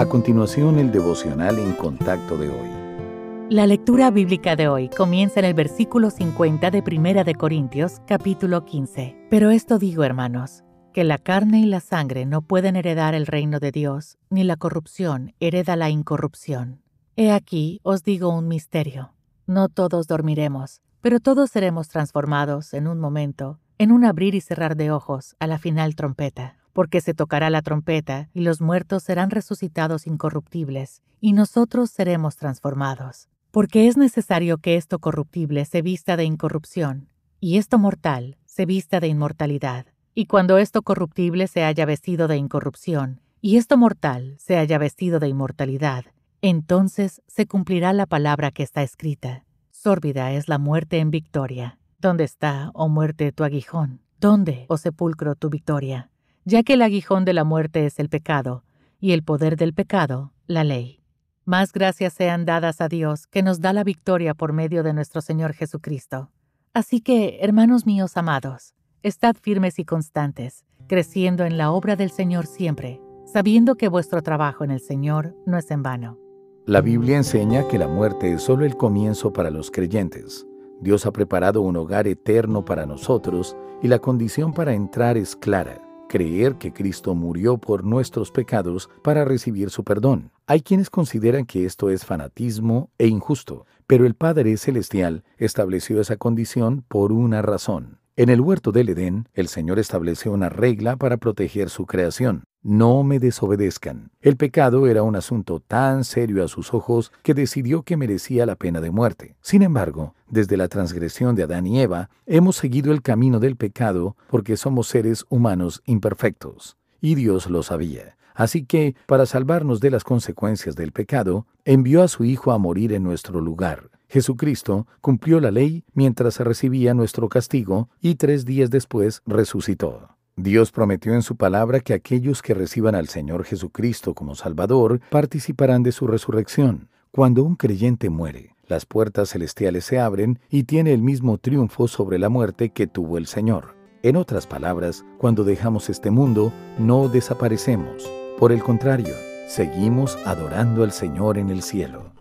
A continuación, el devocional en contacto de hoy. La lectura bíblica de hoy comienza en el versículo 50 de Primera de Corintios, capítulo 15. Pero esto digo, hermanos, que la carne y la sangre no pueden heredar el reino de Dios, ni la corrupción hereda la incorrupción. He aquí os digo un misterio. No todos dormiremos, pero todos seremos transformados en un momento, en un abrir y cerrar de ojos, a la final trompeta porque se tocará la trompeta y los muertos serán resucitados incorruptibles, y nosotros seremos transformados. Porque es necesario que esto corruptible se vista de incorrupción, y esto mortal se vista de inmortalidad. Y cuando esto corruptible se haya vestido de incorrupción, y esto mortal se haya vestido de inmortalidad, entonces se cumplirá la palabra que está escrita. Sórbida es la muerte en victoria. ¿Dónde está, oh muerte, tu aguijón? ¿Dónde, oh sepulcro, tu victoria? Ya que el aguijón de la muerte es el pecado, y el poder del pecado, la ley. Más gracias sean dadas a Dios, que nos da la victoria por medio de nuestro Señor Jesucristo. Así que, hermanos míos amados, estad firmes y constantes, creciendo en la obra del Señor siempre, sabiendo que vuestro trabajo en el Señor no es en vano. La Biblia enseña que la muerte es solo el comienzo para los creyentes. Dios ha preparado un hogar eterno para nosotros y la condición para entrar es clara creer que Cristo murió por nuestros pecados para recibir su perdón. Hay quienes consideran que esto es fanatismo e injusto, pero el Padre Celestial estableció esa condición por una razón. En el huerto del Edén, el Señor estableció una regla para proteger su creación. No me desobedezcan. El pecado era un asunto tan serio a sus ojos que decidió que merecía la pena de muerte. Sin embargo, desde la transgresión de Adán y Eva, hemos seguido el camino del pecado porque somos seres humanos imperfectos. Y Dios lo sabía. Así que, para salvarnos de las consecuencias del pecado, envió a su Hijo a morir en nuestro lugar. Jesucristo cumplió la ley mientras recibía nuestro castigo y tres días después resucitó. Dios prometió en su palabra que aquellos que reciban al Señor Jesucristo como Salvador participarán de su resurrección. Cuando un creyente muere, las puertas celestiales se abren y tiene el mismo triunfo sobre la muerte que tuvo el Señor. En otras palabras, cuando dejamos este mundo, no desaparecemos. Por el contrario, seguimos adorando al Señor en el cielo.